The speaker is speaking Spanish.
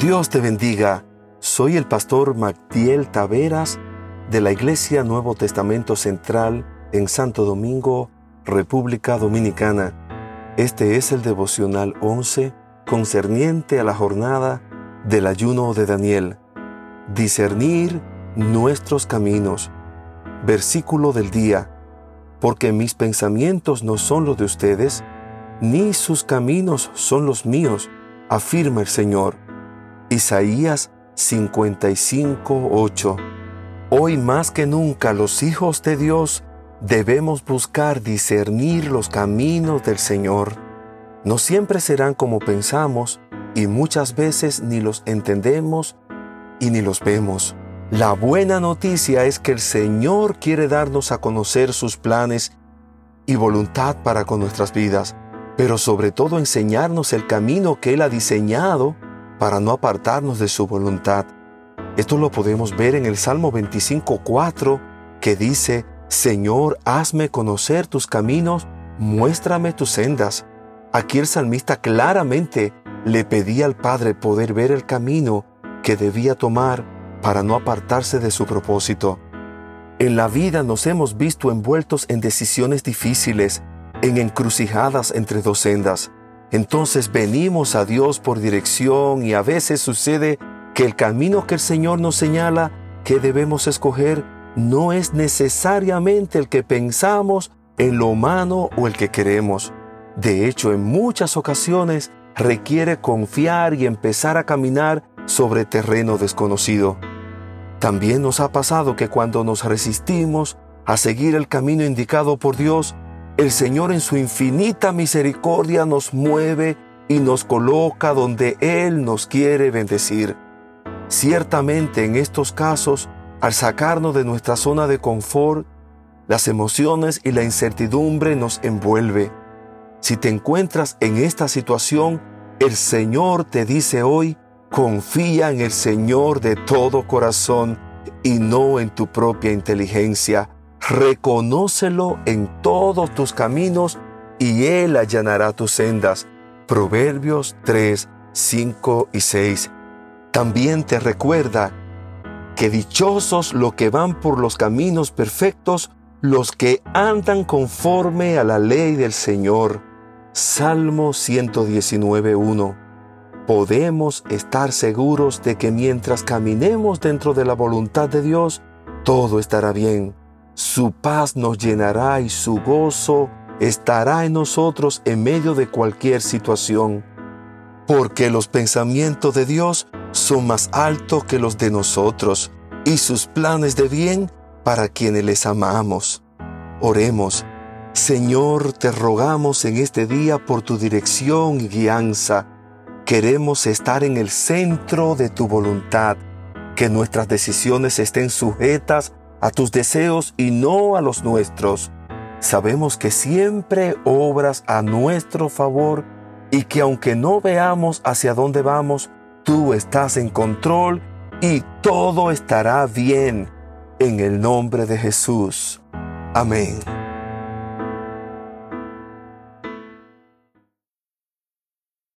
Dios te bendiga. Soy el pastor Mactiel Taveras de la Iglesia Nuevo Testamento Central en Santo Domingo, República Dominicana. Este es el devocional 11 concerniente a la jornada del ayuno de Daniel. Discernir nuestros caminos. Versículo del día. Porque mis pensamientos no son los de ustedes, ni sus caminos son los míos, afirma el Señor. Isaías 55:8 Hoy más que nunca los hijos de Dios debemos buscar discernir los caminos del Señor. No siempre serán como pensamos y muchas veces ni los entendemos y ni los vemos. La buena noticia es que el Señor quiere darnos a conocer sus planes y voluntad para con nuestras vidas, pero sobre todo enseñarnos el camino que Él ha diseñado para no apartarnos de su voluntad. Esto lo podemos ver en el Salmo 25.4 que dice, Señor, hazme conocer tus caminos, muéstrame tus sendas. Aquí el salmista claramente le pedía al Padre poder ver el camino que debía tomar para no apartarse de su propósito. En la vida nos hemos visto envueltos en decisiones difíciles, en encrucijadas entre dos sendas. Entonces venimos a Dios por dirección y a veces sucede que el camino que el Señor nos señala que debemos escoger no es necesariamente el que pensamos en lo humano o el que queremos. De hecho, en muchas ocasiones requiere confiar y empezar a caminar sobre terreno desconocido. También nos ha pasado que cuando nos resistimos a seguir el camino indicado por Dios, el Señor en su infinita misericordia nos mueve y nos coloca donde Él nos quiere bendecir. Ciertamente en estos casos, al sacarnos de nuestra zona de confort, las emociones y la incertidumbre nos envuelve. Si te encuentras en esta situación, el Señor te dice hoy, confía en el Señor de todo corazón y no en tu propia inteligencia. Reconócelo en todos tus caminos y Él allanará tus sendas. Proverbios 3, 5 y 6. También te recuerda que dichosos los que van por los caminos perfectos, los que andan conforme a la ley del Señor. Salmo 119.1 Podemos estar seguros de que mientras caminemos dentro de la voluntad de Dios, todo estará bien. Su paz nos llenará y su gozo estará en nosotros en medio de cualquier situación. Porque los pensamientos de Dios son más altos que los de nosotros y sus planes de bien para quienes les amamos. Oremos. Señor, te rogamos en este día por tu dirección y guianza. Queremos estar en el centro de tu voluntad, que nuestras decisiones estén sujetas a tus deseos y no a los nuestros. Sabemos que siempre obras a nuestro favor y que aunque no veamos hacia dónde vamos, tú estás en control y todo estará bien en el nombre de Jesús. Amén.